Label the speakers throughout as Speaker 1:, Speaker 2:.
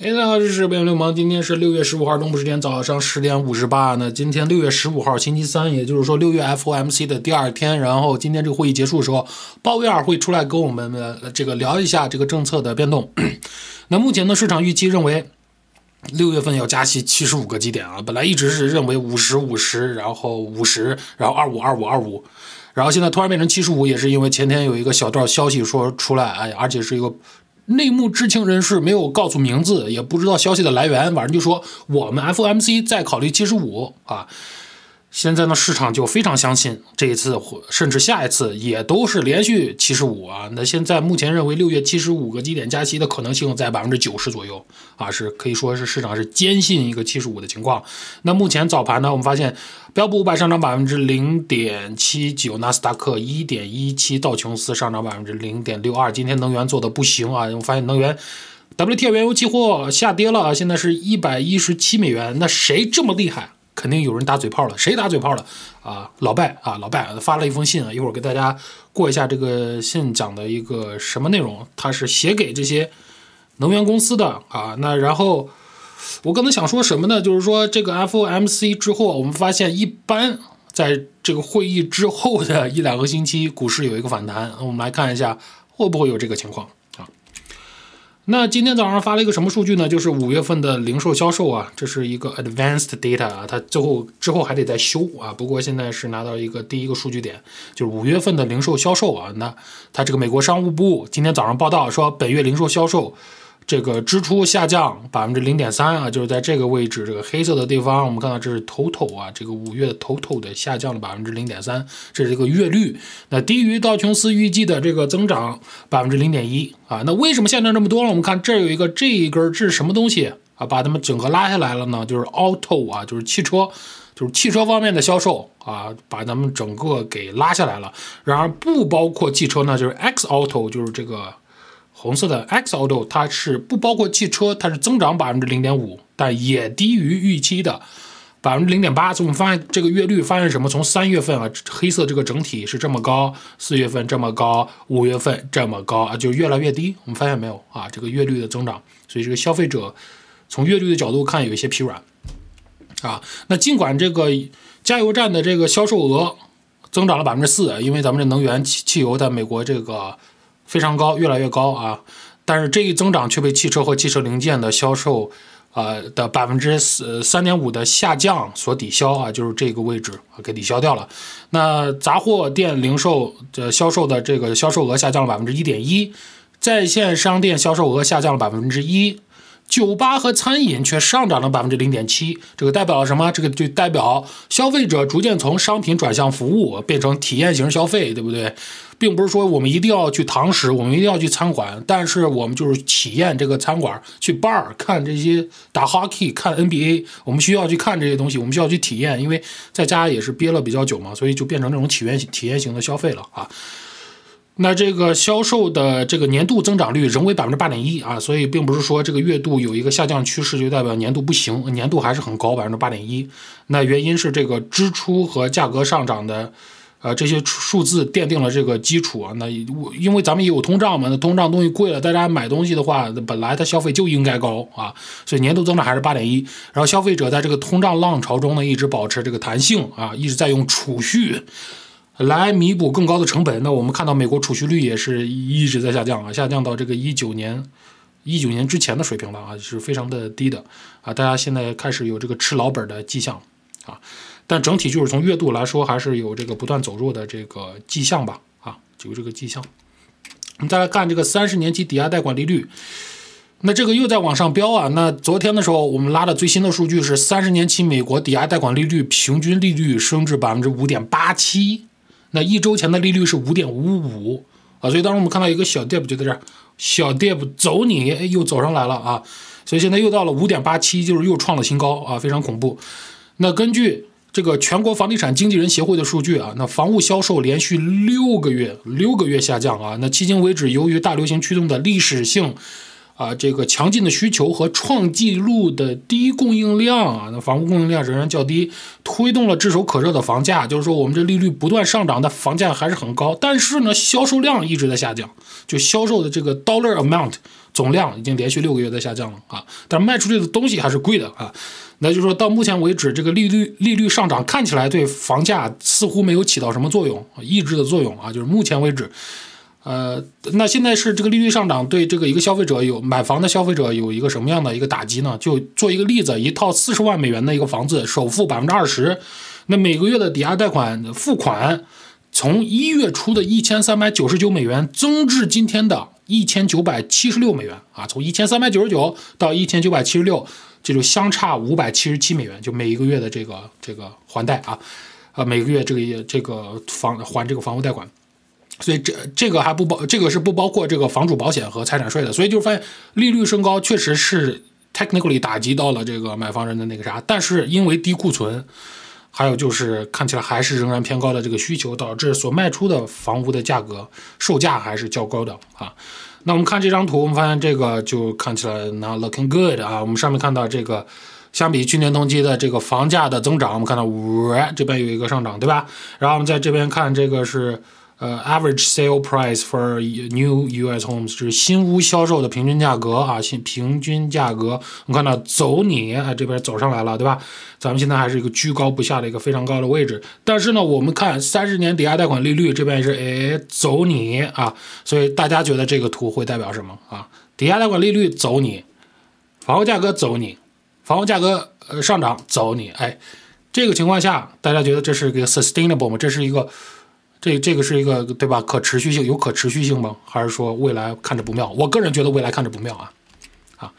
Speaker 1: 哎，大家好，这是北流氓。今天是六月十五号，东部时间早上十点五十八。那今天六月十五号，星期三，也就是说六月 FOMC 的第二天。然后今天这个会议结束的时候，鲍威尔会出来跟我们呃这个聊一下这个政策的变动。那目前呢，市场预期认为六月份要加息七十五个基点啊，本来一直是认为五十五十，然后五十，然后二五二五二五，然后现在突然变成七十五，也是因为前天有一个小道消息说出来，哎，而且是一个。内幕知情人士没有告诉名字，也不知道消息的来源，反正就说我们 FMC 在考虑七十五啊。现在呢，市场就非常相信这一次或，甚至下一次也都是连续七十五啊。那现在目前认为六月七十五个基点加息的可能性在百分之九十左右啊，是可以说是市场是坚信一个七十五的情况。那目前早盘呢，我们发现标普五百上涨百分之零点七九，纳斯达克一点一七，道琼斯上涨百分之零点六二。今天能源做的不行啊，我发现能源 WTI 原油期货下跌了啊，现在是一百一十七美元。那谁这么厉害？肯定有人打嘴炮了，谁打嘴炮了啊？老拜啊，老拜发了一封信啊，一会儿给大家过一下这个信讲的一个什么内容，他是写给这些能源公司的啊。那然后我刚才想说什么呢？就是说这个 FOMC 之后，我们发现一般在这个会议之后的一两个星期，股市有一个反弹，我们来看一下会不会有这个情况。那今天早上发了一个什么数据呢？就是五月份的零售销售啊，这是一个 advanced data 啊，它最后之后还得再修啊。不过现在是拿到一个第一个数据点，就是五月份的零售销售啊。那它这个美国商务部今天早上报道说，本月零售销售。这个支出下降百分之零点三啊，就是在这个位置，这个黑色的地方，我们看到这是 total 啊，这个五月的 total 的下降了百分之零点三，这是一个月率，那低于道琼斯预计的这个增长百分之零点一啊，那为什么下降这么多呢？我们看这有一个这一根这是什么东西啊？把它们整个拉下来了呢？就是 auto 啊，就是汽车，就是汽车方面的销售啊，把咱们整个给拉下来了。然而不包括汽车呢，就是 X auto，就是这个。红色的 X Auto 它是不包括汽车，它是增长百分之零点五，但也低于预期的百分之零点八。所以我们发现这个月率发现什么？从三月份啊，黑色这个整体是这么高，四月份这么高，五月份这么高啊，就越来越低。我们发现没有啊？这个月率的增长，所以这个消费者从月率的角度看有一些疲软啊。那尽管这个加油站的这个销售额增长了百分之四，因为咱们这能源汽汽油在美国这个。非常高，越来越高啊！但是这一增长却被汽车和汽车零件的销售，呃的百分之四三点五的下降所抵消啊，就是这个位置啊给抵消掉了。那杂货店零售的销售的这个销售额下降了百分之一点一，在线商店销售额下降了百分之一。酒吧和餐饮却上涨了百分之零点七，这个代表了什么？这个就代表消费者逐渐从商品转向服务，变成体验型消费，对不对？并不是说我们一定要去堂食，我们一定要去餐馆，但是我们就是体验这个餐馆，去 bar 看这些打 hockey、看 NBA，我们需要去看这些东西，我们需要去体验，因为在家也是憋了比较久嘛，所以就变成这种体验体验型的消费了啊。那这个销售的这个年度增长率仍为百分之八点一啊，所以并不是说这个月度有一个下降趋势就代表年度不行，年度还是很高，百分之八点一。那原因是这个支出和价格上涨的，呃，这些数字奠定了这个基础啊。那因为咱们也有通胀嘛，那通胀东西贵了，大家买东西的话，本来它消费就应该高啊，所以年度增长还是八点一。然后消费者在这个通胀浪潮中呢，一直保持这个弹性啊，一直在用储蓄。来弥补更高的成本，那我们看到美国储蓄率也是一直在下降啊，下降到这个一九年一九年之前的水平了啊，是非常的低的啊，大家现在开始有这个吃老本的迹象啊，但整体就是从月度来说，还是有这个不断走弱的这个迹象吧啊，有这个迹象。我们再来看这个三十年期抵押贷款利率，那这个又在往上飙啊，那昨天的时候我们拉的最新的数据是三十年期美国抵押贷款利率平均利率升至百分之五点八七。那一周前的利率是五点五五啊，所以当时我们看到一个小 dip 就在这儿，小 dip 走你，又走上来了啊，所以现在又到了五点八七，就是又创了新高啊，非常恐怖。那根据这个全国房地产经纪人协会的数据啊，那房屋销售连续六个月六个月下降啊，那迄今为止，由于大流行驱动的历史性啊，这个强劲的需求和创纪录的低供应量啊，那房屋供应量仍然较低，推动了炙手可热的房价。就是说，我们这利率不断上涨，的房价还是很高，但是呢，销售量一直在下降，就销售的这个 dollar amount 总量已经连续六个月在下降了啊。但卖出去的东西还是贵的啊。那就是说到目前为止，这个利率利率上涨看起来对房价似乎没有起到什么作用，抑制的作用啊。就是目前为止。呃，那现在是这个利率上涨对这个一个消费者有买房的消费者有一个什么样的一个打击呢？就做一个例子，一套四十万美元的一个房子，首付百分之二十，那每个月的抵押贷款付款从一月初的一千三百九十九美元增至今天的一千九百七十六美元啊，从一千三百九十九到一千九百七十六，这就相差五百七十七美元，就每一个月的这个这个还贷啊，呃，每个月这个这个房还这个房屋贷款。所以这这个还不包，这个是不包括这个房主保险和财产税的。所以就发现利率升高确实是 technically 打击到了这个买房人的那个啥，但是因为低库存，还有就是看起来还是仍然偏高的这个需求，导致所卖出的房屋的价格售价还是较高的啊。那我们看这张图，我们发现这个就看起来 not looking good 啊。我们上面看到这个相比去年同期的这个房价的增长，我们看到五这边有一个上涨，对吧？然后我们在这边看这个是。呃，average sale price for new U.S. homes 是新屋销售的平均价格啊，新平均价格，我们看到走你啊这边走上来了，对吧？咱们现在还是一个居高不下的一个非常高的位置，但是呢，我们看三十年抵押贷款利率这边也是哎走你啊，所以大家觉得这个图会代表什么啊？抵押贷款利率走你，房屋价格走你，房屋价格呃上涨走你，哎，这个情况下大家觉得这是个 sustainable 吗？这是一个。这这个是一个对吧？可持续性有可持续性吗？还是说未来看着不妙？我个人觉得未来看着不妙啊，啊，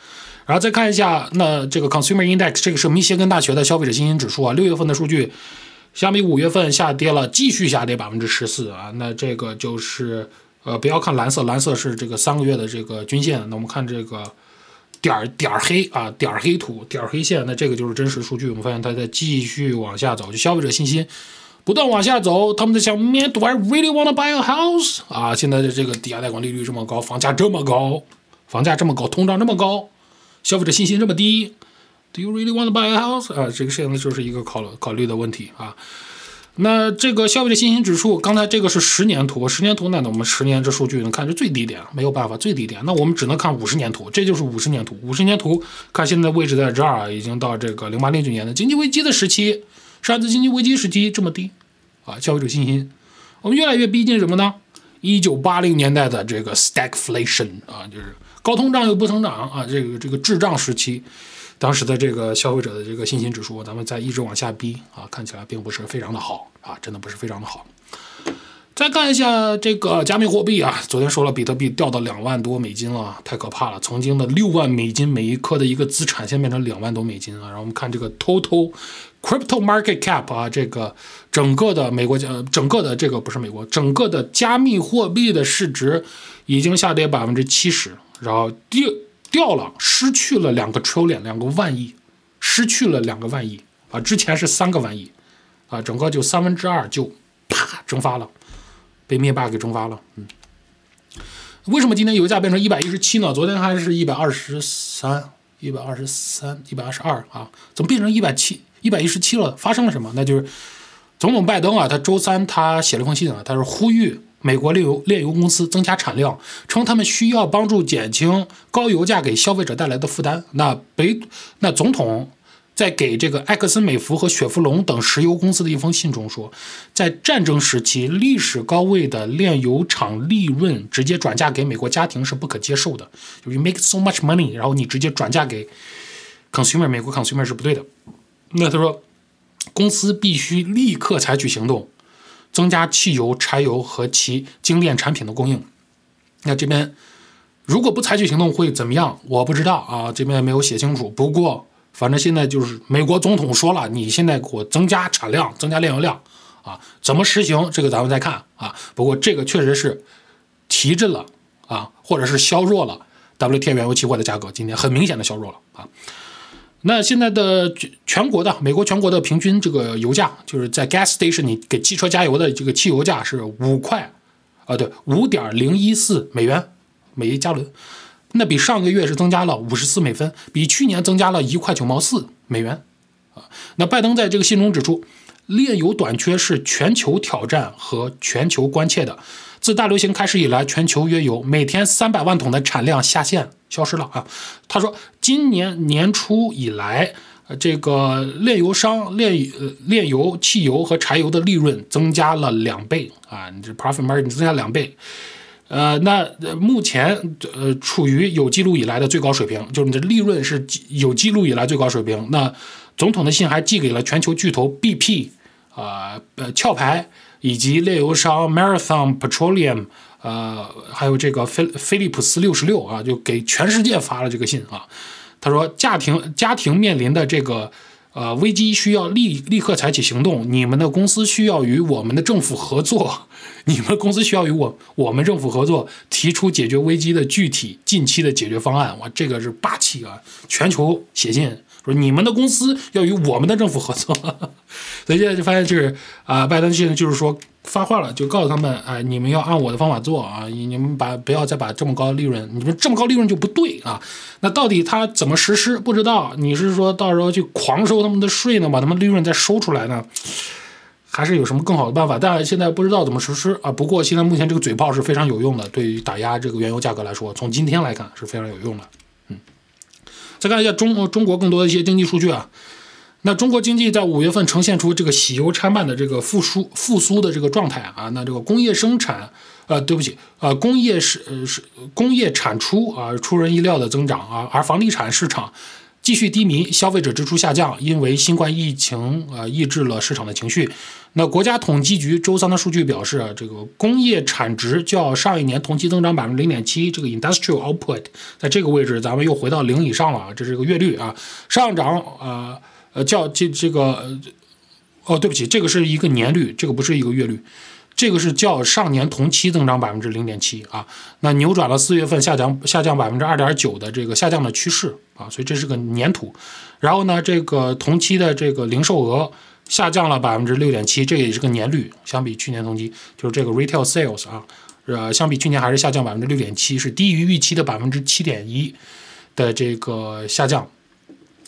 Speaker 1: 然后再看一下那这个 Consumer Index，这个是密歇根大学的消费者信心指数啊，六月份的数据相比五月份下跌了，继续下跌百分之十四啊。那这个就是呃，不要看蓝色，蓝色是这个三个月的这个均线。那我们看这个点儿点儿黑啊，点儿黑图，点儿黑线，那这个就是真实数据。我们发现它在继续往下走，就消费者信心。不断往下走，他们在想：Man，do I really want to buy a house？啊，现在的这个抵押贷款利率这么高，房价这么高，房价这么高，通胀这么高，消费者信心这么低，Do you really want to buy a house？啊，这个现在就是一个考考虑的问题啊。那这个消费者信心指数，刚才这个是十年图，十年图那我们十年这数据能看是最低点，没有办法最低点，那我们只能看五十年图，这就是五十年图。五十年图看现在位置在这儿，已经到这个零八零九年的经济危机的时期。上次经济危机时期这么低，啊，消费者信心，我们越来越逼近什么呢？一九八零年代的这个 stagflation 啊，就是高通胀又不增长啊，这个这个滞胀时期，当时的这个消费者的这个信心指数，咱们在一直往下逼啊，看起来并不是非常的好啊，真的不是非常的好。再看一下这个加密货币啊，昨天说了，比特币掉到两万多美金了，太可怕了。曾经的六万美金每一颗的一个资产，现在变成两万多美金啊。然后我们看这个 total crypto market cap 啊，这个整个的美国呃，整个的这个不是美国，整个的加密货币的市值已经下跌百分之七十，然后第掉了，失去了两个 trillion，两个万亿，失去了两个万亿啊，之前是三个万亿啊，整个就三分之二就啪蒸发了。被灭霸给蒸发了，嗯，为什么今天油价变成一百一十七呢？昨天还是一百二十三、一百二十三、一百二十二啊，怎么变成一百七、一百一十七了？发生了什么？那就是总统拜登啊，他周三他写了封信啊，他是呼吁美国炼油炼油公司增加产量，称他们需要帮助减轻高油价给消费者带来的负担。那北那总统。在给这个埃克森美孚和雪佛龙等石油公司的一封信中说，在战争时期历史高位的炼油厂利润直接转嫁给美国家庭是不可接受的。就 you make so much money，然后你直接转嫁给 consumer，美国 consumer 是不对的。那他说，公司必须立刻采取行动，增加汽油、柴油和其精炼产品的供应。那这边如果不采取行动会怎么样？我不知道啊，这边没有写清楚。不过。反正现在就是美国总统说了，你现在给我增加产量，增加炼油量，啊，怎么实行？这个咱们再看啊。不过这个确实是提振了啊，或者是削弱了 WTI 原油期货的价格，今天很明显的削弱了啊。那现在的全国的美国全国的平均这个油价，就是在 gas station 你给汽车加油的这个汽油价是五块，啊对，五点零一四美元每一加仑。那比上个月是增加了五十四美分，比去年增加了一块九毛四美元啊。那拜登在这个信中指出，炼油短缺是全球挑战和全球关切的。自大流行开始以来，全球约有每天三百万桶的产量下线消失了啊。他说，今年年初以来，呃，这个炼油商炼呃炼油、汽油和柴油的利润增加了两倍啊，你这 profit margin 增加两倍。呃，那目前呃处于有记录以来的最高水平，就是你的利润是有记录以来最高水平。那总统的信还寄给了全球巨头 BP 啊呃壳牌。以及炼油商 Marathon Petroleum，呃，还有这个菲菲利普斯六十六啊，就给全世界发了这个信啊。他说，家庭家庭面临的这个呃危机需要立立刻采取行动，你们的公司需要与我们的政府合作，你们公司需要与我我们政府合作，提出解决危机的具体近期的解决方案。哇，这个是霸气啊！全球写信。说你们的公司要与我们的政府合作，所以现在就发现就是啊，拜登现在就是说发话了，就告诉他们，哎，你们要按我的方法做啊，你们把不要再把这么高的利润，你们这么高利润就不对啊。那到底他怎么实施？不知道。你是说到时候去狂收他们的税呢，把他们利润再收出来呢，还是有什么更好的办法？但现在不知道怎么实施啊。不过现在目前这个嘴炮是非常有用的，对于打压这个原油价格来说，从今天来看是非常有用的。再看一下中中国更多的一些经济数据啊，那中国经济在五月份呈现出这个喜忧参半的这个复苏复苏的这个状态啊，那这个工业生产，呃，对不起，呃，工业是是工业产出啊出人意料的增长啊，而房地产市场。继续低迷，消费者支出下降，因为新冠疫情呃抑制了市场的情绪。那国家统计局周三的数据表示，这个工业产值较上一年同期增长百分之零点七，这个 industrial output 在这个位置，咱们又回到零以上了啊，这是个月率啊，上涨啊呃较这这个哦对不起，这个是一个年率，这个不是一个月率。这个是较上年同期增长百分之零点七啊，那扭转了四月份下降下降百分之二点九的这个下降的趋势啊，所以这是个年土。然后呢，这个同期的这个零售额下降了百分之六点七，这也是个年率，相比去年同期就是这个 retail sales 啊，呃，相比去年还是下降百分之六点七，是低于预期的百分之七点一的这个下降，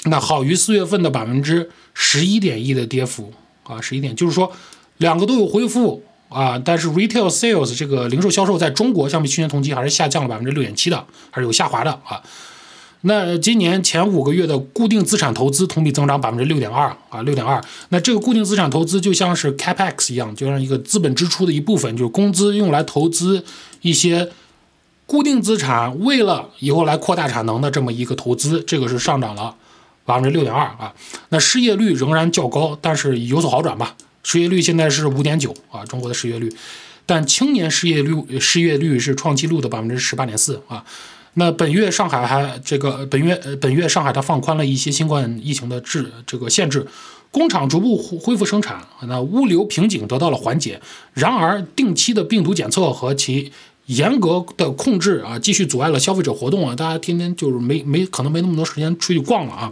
Speaker 1: 那好于四月份的百分之十一点一的跌幅啊，十一点，就是说两个都有恢复。啊，但是 retail sales 这个零售销售在中国相比去年同期还是下降了百分之六点七的，还是有下滑的啊。那今年前五个月的固定资产投资同比增长百分之六点二啊，六点二。那这个固定资产投资就像是 capex 一样，就像一个资本支出的一部分，就是工资用来投资一些固定资产，为了以后来扩大产能的这么一个投资，这个是上涨了百分之六点二啊。那失业率仍然较高，但是有所好转吧。失业率现在是五点九啊，中国的失业率，但青年失业率失业率是创纪录的百分之十八点四啊。那本月上海还这个本月本月上海它放宽了一些新冠疫情的制这个限制，工厂逐步恢复生产，那物流瓶颈得到了缓解。然而，定期的病毒检测和其严格的控制啊，继续阻碍了消费者活动啊。大家天天就是没没可能没那么多时间出去逛了啊，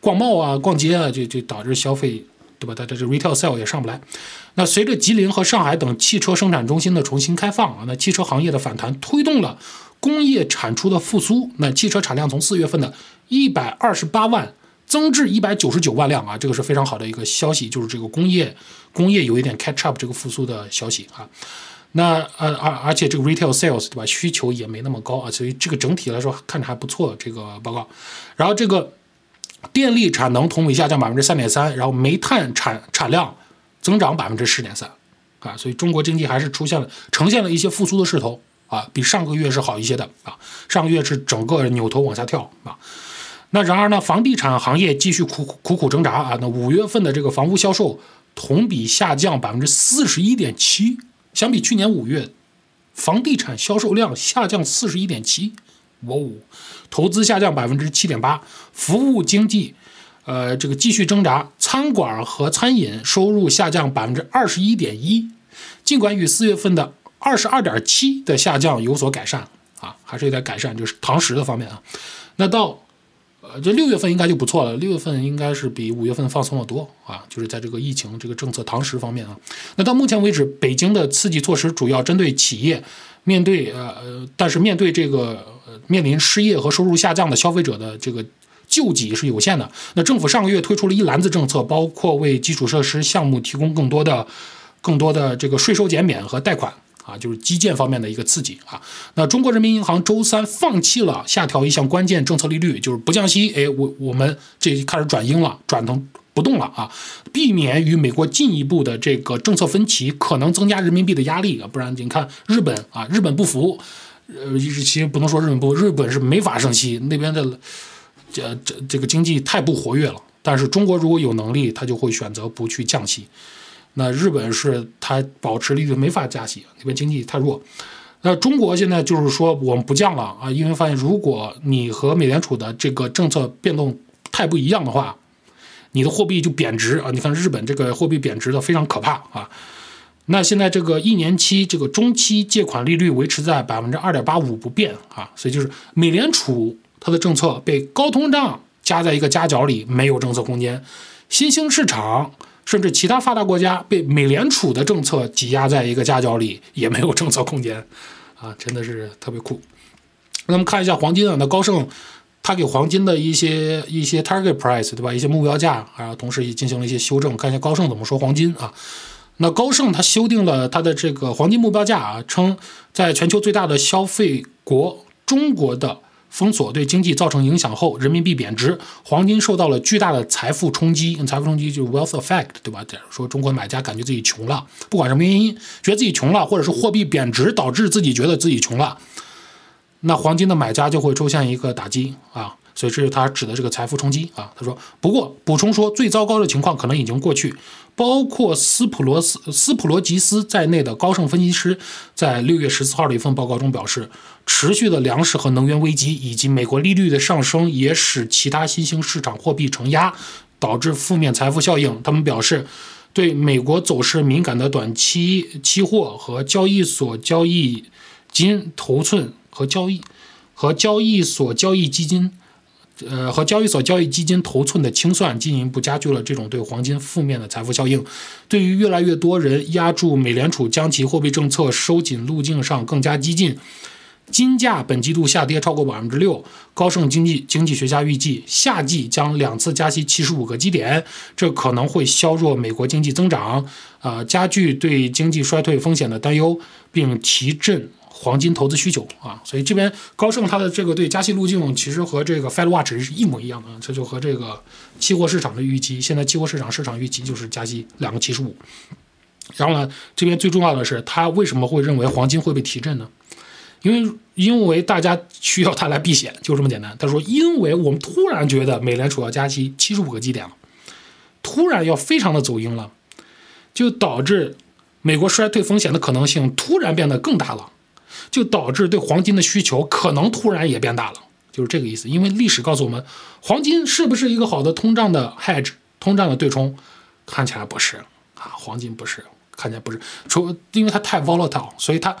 Speaker 1: 逛贸啊，逛街啊，就就导致消费。对吧？它这这 retail sale 也上不来。那随着吉林和上海等汽车生产中心的重新开放啊，那汽车行业的反弹推动了工业产出的复苏。那汽车产量从四月份的一百二十八万增至一百九十九万辆啊，这个是非常好的一个消息，就是这个工业工业有一点 catch up 这个复苏的消息啊。那呃而而且这个 retail sales 对吧？需求也没那么高啊，所以这个整体来说看着还不错这个报告。然后这个。电力产能同比下降百分之三点三，然后煤炭产产量增长百分之十点三，啊，所以中国经济还是出现了呈现了一些复苏的势头啊，比上个月是好一些的啊，上个月是整个扭头往下跳啊。那然而呢，房地产行业继续苦苦苦挣扎啊，那五月份的这个房屋销售同比下降百分之四十一点七，相比去年五月，房地产销售量下降四十一点七。哇哦，投资下降百分之七点八，服务经济，呃，这个继续挣扎，餐馆和餐饮收入下降百分之二十一点一，尽管与四月份的二十二点七的下降有所改善啊，还是有点改善，就是堂食的方面啊，那到。呃，这六月份应该就不错了。六月份应该是比五月份放松的多啊，就是在这个疫情这个政策堂食方面啊。那到目前为止，北京的刺激措施主要针对企业，面对呃呃，但是面对这个面临失业和收入下降的消费者的这个救济是有限的。那政府上个月推出了一篮子政策，包括为基础设施项目提供更多的、更多的这个税收减免和贷款啊，就是基建方面的一个刺激啊。那中国人民银行周三放弃了下调一项关键政策利率，就是不降息。哎，我我们这开始转鹰了，转成。不动了啊，避免与美国进一步的这个政策分歧，可能增加人民币的压力啊。不然你看日本啊，日本不服，呃，其实不能说日本不，日本是没法升息，那边的这这这个经济太不活跃了。但是中国如果有能力，他就会选择不去降息。那日本是它保持利率没法加息，那边经济太弱。那中国现在就是说我们不降了啊，因为发现如果你和美联储的这个政策变动太不一样的话。你的货币就贬值啊！你看日本这个货币贬值的非常可怕啊。那现在这个一年期这个中期借款利率维持在百分之二点八五不变啊，所以就是美联储它的政策被高通胀夹在一个夹角里，没有政策空间；新兴市场甚至其他发达国家被美联储的政策挤压在一个夹角里，也没有政策空间啊，真的是特别酷。那么看一下黄金啊，那高盛。他给黄金的一些一些 target price，对吧？一些目标价啊，同时也进行了一些修正。看一下高盛怎么说黄金啊？那高盛他修订了他的这个黄金目标价啊，称在全球最大的消费国中国的封锁对经济造成影响后，人民币贬值，黄金受到了巨大的财富冲击。财富冲击就是 wealth effect，对吧？假如说中国买家感觉自己穷了，不管什么原因，觉得自己穷了，或者是货币贬值导致自己觉得自己穷了。那黄金的买家就会出现一个打击啊，所以这是他指的这个财富冲击啊。他说，不过补充说，最糟糕的情况可能已经过去。包括斯普罗斯、斯普罗吉斯在内的高盛分析师在六月十四号的一份报告中表示，持续的粮食和能源危机以及美国利率的上升也使其他新兴市场货币承压，导致负面财富效应。他们表示，对美国走势敏感的短期期货和交易所交易金头寸。和交易和交易所交易基金，呃，和交易所交易基金头寸的清算，进一步加剧了这种对黄金负面的财富效应。对于越来越多人压住美联储将其货币政策收紧路径上更加激进，金价本季度下跌超过百分之六。高盛经济经济学家预计，夏季将两次加息七十五个基点，这可能会削弱美国经济增长，啊，加剧对经济衰退风险的担忧，并提振。黄金投资需求啊，所以这边高盛它的这个对加息路径其实和这个 Fed Watch 是一模一样的，这就和这个期货市场的预期，现在期货市场市场预期就是加息两个七十五。然后呢，这边最重要的是，他为什么会认为黄金会被提振呢？因为因为大家需要它来避险，就这么简单。他说，因为我们突然觉得美联储要加息七十五个基点了，突然要非常的走鹰了，就导致美国衰退风险的可能性突然变得更大了。就导致对黄金的需求可能突然也变大了，就是这个意思。因为历史告诉我们，黄金是不是一个好的通胀的 hedge，通胀的对冲？看起来不是啊，黄金不是，看起来不是。除因为它太 volatile，所以它，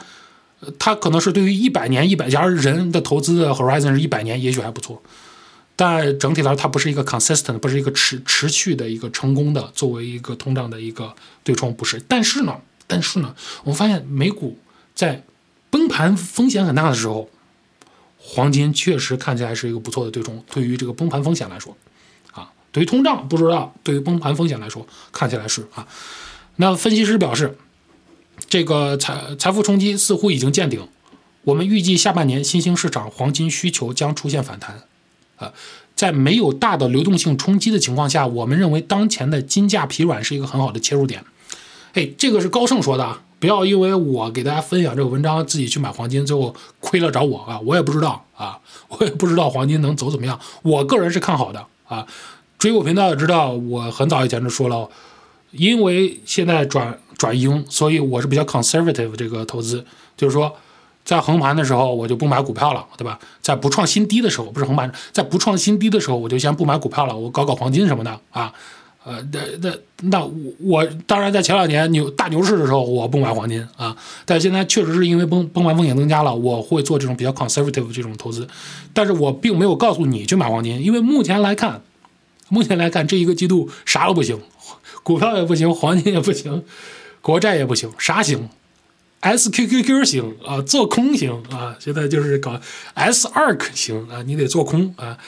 Speaker 1: 它可能是对于一百年、一百，假如人的投资的 horizon 是一百年，也许还不错。但整体来说，它不是一个 consistent，不是一个持持续的一个成功的作为一个通胀的一个对冲，不是。但是呢，但是呢，我们发现美股在。崩盘风险很大的时候，黄金确实看起来是一个不错的对冲。对于这个崩盘风险来说，啊，对于通胀不知道，对于崩盘风险来说，看起来是啊。那分析师表示，这个财财富冲击似乎已经见顶。我们预计下半年新兴市场黄金需求将出现反弹。啊，在没有大的流动性冲击的情况下，我们认为当前的金价疲软是一个很好的切入点。哎，这个是高盛说的啊。不要因为我给大家分享这个文章，自己去买黄金，最后亏了找我啊！我也不知道啊，我也不知道黄金能走怎么样。我个人是看好的啊。追我频道也知道，我很早以前就说了，因为现在转转鹰，所以我是比较 conservative 这个投资，就是说在横盘的时候我就不买股票了，对吧？在不创新低的时候，不是横盘，在不创新低的时候，我就先不买股票了，我搞搞黄金什么的啊。呃，那那那我我当然在前两年牛大牛市的时候，我不买黄金啊，但现在确实是因为崩崩盘风险增加了，我会做这种比较 conservative 这种投资，但是我并没有告诉你去买黄金，因为目前来看，目前来看这一个季度啥都不行，股票也不行，黄金也不行，国债也不行，啥行？SQQQ 型啊，做空型啊，现在就是搞 SARK 型啊，你得做空啊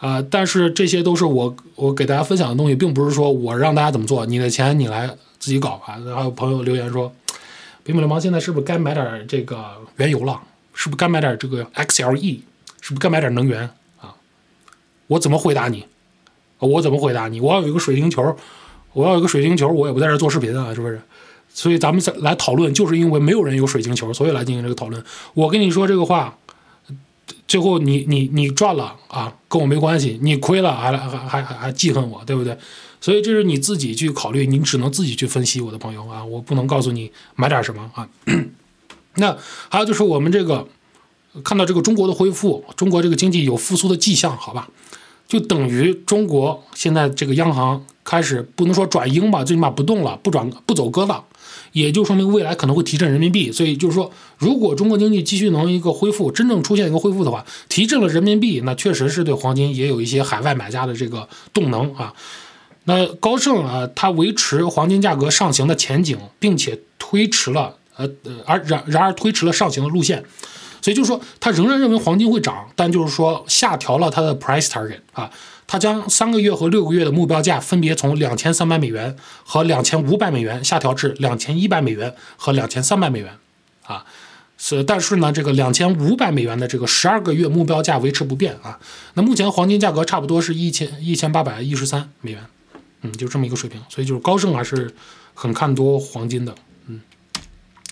Speaker 1: 啊！但是这些都是我我给大家分享的东西，并不是说我让大家怎么做，你的钱你来自己搞啊。还有朋友留言说，北美流氓现在是不是该买点这个原油了？是不是该买点这个 XLE？是不是该买点能源啊？我怎么回答你？我怎么回答你？我要有一个水晶球，我要有一个水晶球，我也不在这做视频啊，是不是？所以咱们来讨论，就是因为没有人有水晶球，所以来进行这个讨论。我跟你说这个话，最后你你你赚了啊，跟我没关系；你亏了，还还还还还记恨我，对不对？所以这是你自己去考虑，你只能自己去分析，我的朋友啊，我不能告诉你买点什么啊。那还有就是我们这个看到这个中国的恢复，中国这个经济有复苏的迹象，好吧？就等于中国现在这个央行开始不能说转鹰吧，最起码不动了，不转不走鸽子。也就说明未来可能会提振人民币，所以就是说，如果中国经济继续能一个恢复，真正出现一个恢复的话，提振了人民币，那确实是对黄金也有一些海外买家的这个动能啊。那高盛啊，它维持黄金价格上行的前景，并且推迟了呃呃，而然然而推迟了上行的路线，所以就是说，他仍然认为黄金会涨，但就是说下调了它的 price target 啊。它将三个月和六个月的目标价分别从两千三百美元和两千五百美元下调至两千一百美元和两千三百美元，啊，是但是呢，这个两千五百美元的这个十二个月目标价维持不变啊。那目前黄金价格差不多是一千一千八百一十三美元，嗯，就这么一个水平。所以就是高盛还是很看多黄金的。嗯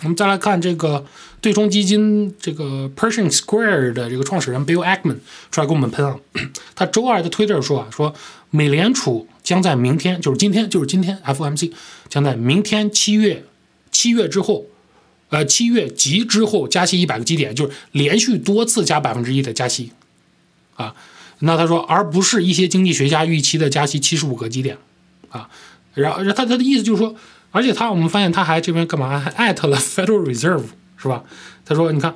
Speaker 1: 我们再来看这个对冲基金这个 Pershing Square 的这个创始人 Bill Ackman 出来给我们喷啊，他周二的推特说啊，说美联储将在明天，就是今天，就是今天，FOMC 将在明天七月七月之后，呃七月及之后加息一百个基点，就是连续多次加百分之一的加息啊。那他说，而不是一些经济学家预期的加息七十五个基点啊。然后他他的意思就是说。而且他，我们发现他还这边干嘛？还艾特了 Federal Reserve，是吧？他说：“你看，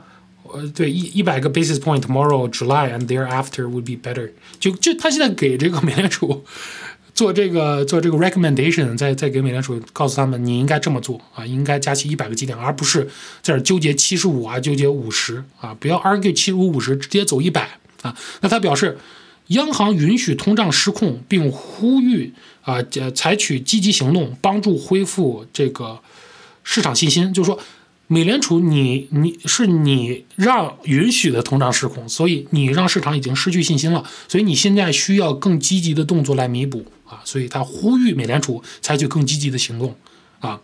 Speaker 1: 呃，对，一一百个 basis point tomorrow July and thereafter would be better。”就就他现在给这个美联储 做这个做这个 recommendation，在在给美联储告诉他们，你应该这么做啊，应该加息一百个基点，而不是在这纠结七十五啊，纠结五十啊，不要 argue 七十五五十，直接走一百啊。那他表示。央行允许通胀失控，并呼吁啊，采取积极行动，帮助恢复这个市场信心。就是说，美联储，你你是你让允许的通胀失控，所以你让市场已经失去信心了，所以你现在需要更积极的动作来弥补啊。所以他呼吁美联储采取更积极的行动啊。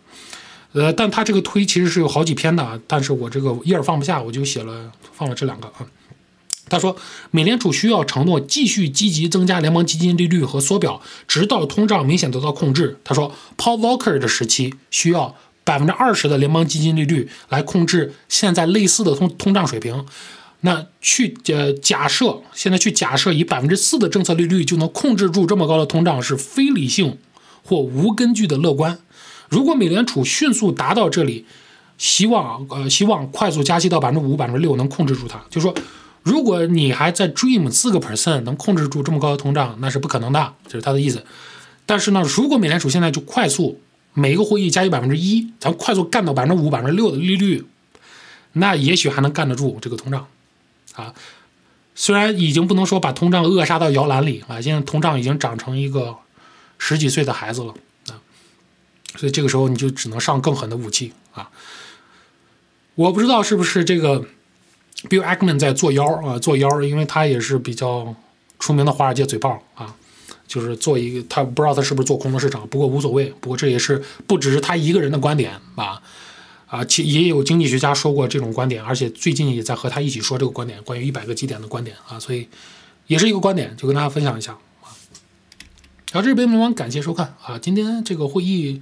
Speaker 1: 呃，但他这个推其实是有好几篇的，但是我这个页儿放不下，我就写了放了这两个啊。他说，美联储需要承诺继续积极增加联邦基金利率和缩表，直到通胀明显得到控制。他说，Paul Volcker 的时期需要百分之二十的联邦基金利率来控制现在类似的通通胀水平。那去呃假设现在去假设以百分之四的政策利率就能控制住这么高的通胀是非理性或无根据的乐观。如果美联储迅速达到这里，希望呃希望快速加息到百分之五、百分之六能控制住它，就说。如果你还在 dream 四个 percent 能控制住这么高的通胀，那是不可能的，这是他的意思。但是呢，如果美联储现在就快速每一个会议加息百分之一，咱快速干到百分之五、百分之六的利率，那也许还能干得住这个通胀啊。虽然已经不能说把通胀扼杀到摇篮里啊，现在通胀已经长成一个十几岁的孩子了啊，所以这个时候你就只能上更狠的武器啊。我不知道是不是这个。Bill Ackman 在做妖啊，做妖，因为他也是比较出名的华尔街嘴炮啊，就是做一个，他不知道他是不是做空的市场，不过无所谓，不过这也是不只是他一个人的观点啊，啊，其也有经济学家说过这种观点，而且最近也在和他一起说这个观点，关于一百个基点的观点啊，所以也是一个观点，就跟大家分享一下啊。好，这是北美网，感谢收看啊，今天这个会议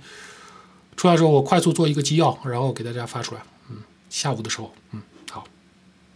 Speaker 1: 出来之后，我快速做一个纪要，然后给大家发出来，嗯，下午的时候，嗯。